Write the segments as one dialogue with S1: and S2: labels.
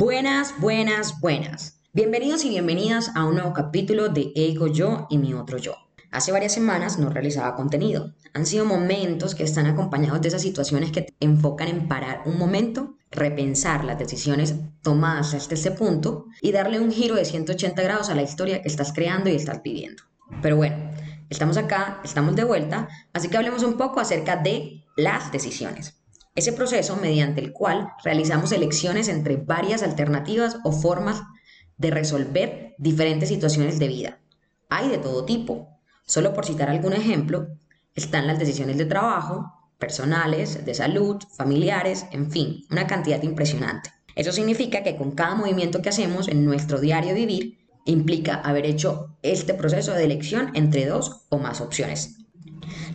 S1: Buenas, buenas, buenas. Bienvenidos y bienvenidas a un nuevo capítulo de Ego Yo y mi otro yo. Hace varias semanas no realizaba contenido. Han sido momentos que están acompañados de esas situaciones que te enfocan en parar un momento, repensar las decisiones tomadas hasta este punto y darle un giro de 180 grados a la historia que estás creando y estás viviendo. Pero bueno, estamos acá, estamos de vuelta, así que hablemos un poco acerca de las decisiones. Ese proceso mediante el cual realizamos elecciones entre varias alternativas o formas de resolver diferentes situaciones de vida. Hay de todo tipo. Solo por citar algún ejemplo, están las decisiones de trabajo, personales, de salud, familiares, en fin, una cantidad impresionante. Eso significa que con cada movimiento que hacemos en nuestro diario vivir, implica haber hecho este proceso de elección entre dos o más opciones.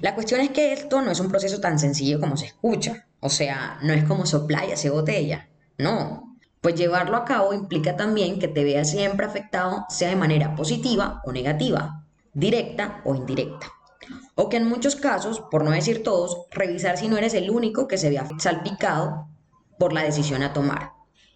S1: La cuestión es que esto no es un proceso tan sencillo como se escucha. O sea, no es como soplar y hacer botella. No. Pues llevarlo a cabo implica también que te veas siempre afectado, sea de manera positiva o negativa, directa o indirecta. O que en muchos casos, por no decir todos, revisar si no eres el único que se vea salpicado por la decisión a tomar.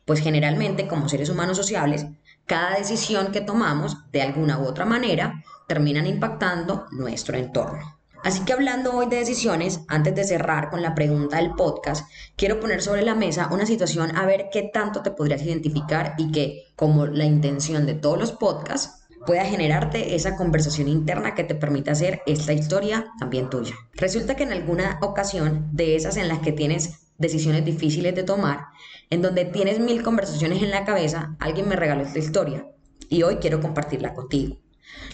S1: Pues generalmente, como seres humanos sociables, cada decisión que tomamos, de alguna u otra manera, terminan impactando nuestro entorno. Así que hablando hoy de decisiones, antes de cerrar con la pregunta del podcast, quiero poner sobre la mesa una situación a ver qué tanto te podrías identificar y que, como la intención de todos los podcasts, pueda generarte esa conversación interna que te permita hacer esta historia también tuya. Resulta que en alguna ocasión de esas en las que tienes decisiones difíciles de tomar, en donde tienes mil conversaciones en la cabeza, alguien me regaló esta historia y hoy quiero compartirla contigo.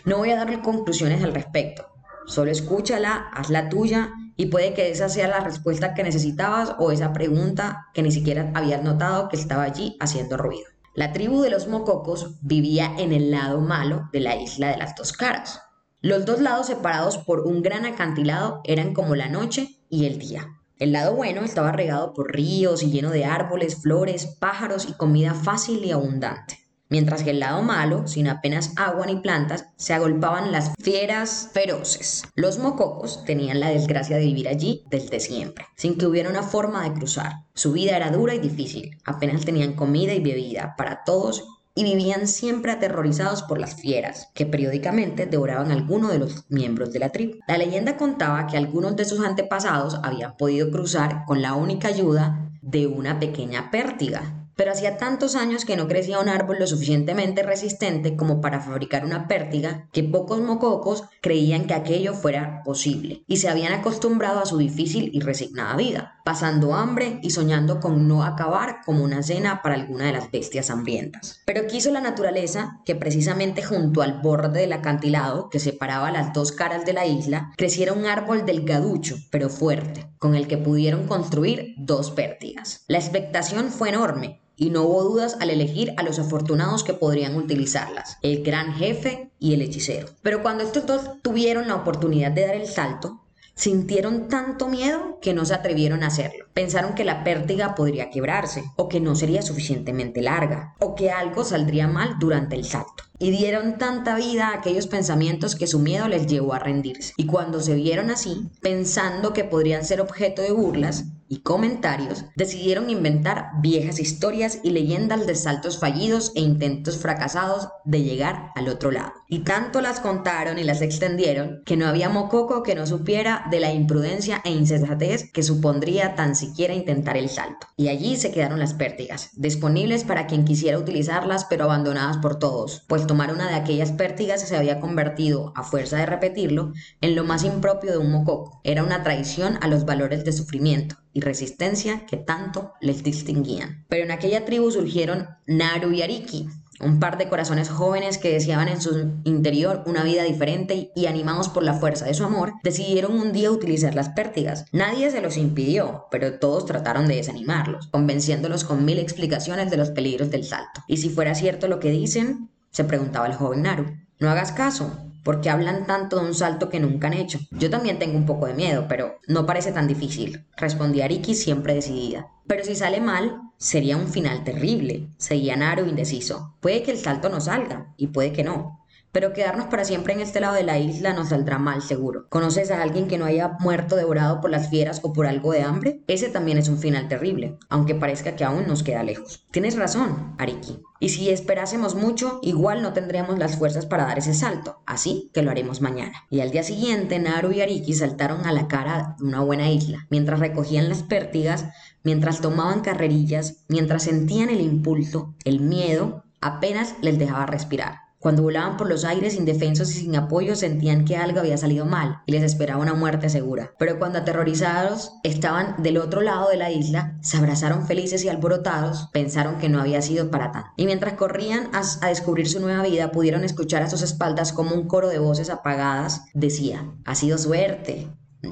S1: No voy a darle conclusiones al respecto, Solo escúchala, haz la tuya y puede que esa sea la respuesta que necesitabas o esa pregunta que ni siquiera habías notado que estaba allí haciendo ruido. La tribu de los mococos vivía en el lado malo de la isla de las dos caras. Los dos lados separados por un gran acantilado eran como la noche y el día. El lado bueno estaba regado por ríos y lleno de árboles, flores, pájaros y comida fácil y abundante mientras que el lado malo, sin apenas agua ni plantas, se agolpaban las fieras feroces. Los mococos tenían la desgracia de vivir allí desde siempre, sin que hubiera una forma de cruzar. Su vida era dura y difícil, apenas tenían comida y bebida para todos y vivían siempre aterrorizados por las fieras, que periódicamente devoraban a alguno de los miembros de la tribu. La leyenda contaba que algunos de sus antepasados habían podido cruzar con la única ayuda de una pequeña pértiga, pero hacía tantos años que no crecía un árbol lo suficientemente resistente como para fabricar una pértiga que pocos mococos creían que aquello fuera posible y se habían acostumbrado a su difícil y resignada vida, pasando hambre y soñando con no acabar como una cena para alguna de las bestias hambrientas. Pero quiso la naturaleza que precisamente junto al borde del acantilado que separaba las dos caras de la isla creciera un árbol delgaducho pero fuerte, con el que pudieron construir dos pértigas. La expectación fue enorme y no hubo dudas al elegir a los afortunados que podrían utilizarlas, el gran jefe y el hechicero. Pero cuando estos dos tuvieron la oportunidad de dar el salto, sintieron tanto miedo que no se atrevieron a hacerlo. Pensaron que la pértiga podría quebrarse, o que no sería suficientemente larga, o que algo saldría mal durante el salto y dieron tanta vida a aquellos pensamientos que su miedo les llevó a rendirse. Y cuando se vieron así, pensando que podrían ser objeto de burlas y comentarios, decidieron inventar viejas historias y leyendas de saltos fallidos e intentos fracasados de llegar al otro lado. Y tanto las contaron y las extendieron que no había mococo que no supiera de la imprudencia e insensatez que supondría tan siquiera intentar el salto. Y allí se quedaron las pértigas, disponibles para quien quisiera utilizarlas pero abandonadas por todos, pues tomar una de aquellas pértigas se había convertido, a fuerza de repetirlo, en lo más impropio de un mococo. Era una traición a los valores de sufrimiento y resistencia que tanto les distinguían. Pero en aquella tribu surgieron Naru y Ariki, un par de corazones jóvenes que deseaban en su interior una vida diferente y animados por la fuerza de su amor, decidieron un día utilizar las pértigas. Nadie se los impidió, pero todos trataron de desanimarlos, convenciéndolos con mil explicaciones de los peligros del salto. Y si fuera cierto lo que dicen, se preguntaba el joven Naru. No hagas caso, porque hablan tanto de un salto que nunca han hecho. Yo también tengo un poco de miedo, pero no parece tan difícil, respondía Ariki siempre decidida. Pero si sale mal, sería un final terrible, seguía Naru indeciso. Puede que el salto no salga, y puede que no. Pero quedarnos para siempre en este lado de la isla nos saldrá mal seguro. ¿Conoces a alguien que no haya muerto devorado por las fieras o por algo de hambre? Ese también es un final terrible, aunque parezca que aún nos queda lejos. Tienes razón, Ariki. Y si esperásemos mucho, igual no tendríamos las fuerzas para dar ese salto, así que lo haremos mañana. Y al día siguiente, Naru y Ariki saltaron a la cara de una buena isla, mientras recogían las pértigas, mientras tomaban carrerillas, mientras sentían el impulso, el miedo, apenas les dejaba respirar. Cuando volaban por los aires indefensos y sin apoyo sentían que algo había salido mal y les esperaba una muerte segura. Pero cuando aterrorizados estaban del otro lado de la isla, se abrazaron felices y alborotados, pensaron que no había sido para tanto. Y mientras corrían a, descubrir su nueva vida, pudieron escuchar a sus espaldas como un coro de voces apagadas decía, ha sido suerte,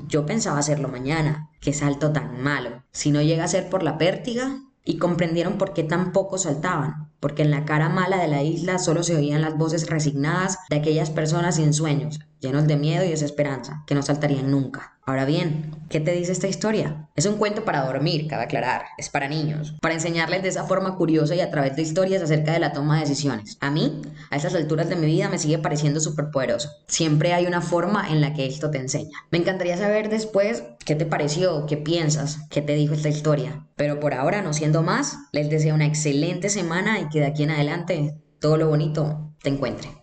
S1: yo pensaba hacerlo mañana. Qué salto tan malo. Si no llega a ser por la pértiga. Y comprendieron por qué tan poco saltaban porque en la cara mala de la isla solo se oían las voces resignadas de aquellas personas sin sueños, llenos de miedo y desesperanza, que no saltarían nunca. Ahora bien, ¿qué te dice esta historia? Es un cuento para dormir, cabe aclarar, es para niños, para enseñarles de esa forma curiosa y a través de historias acerca de la toma de decisiones. A mí, a estas alturas de mi vida, me sigue pareciendo súper poderoso. Siempre hay una forma en la que esto te enseña. Me encantaría saber después qué te pareció, qué piensas, qué te dijo esta historia. Pero por ahora, no siendo más, les deseo una excelente semana y que de aquí en adelante todo lo bonito te encuentre.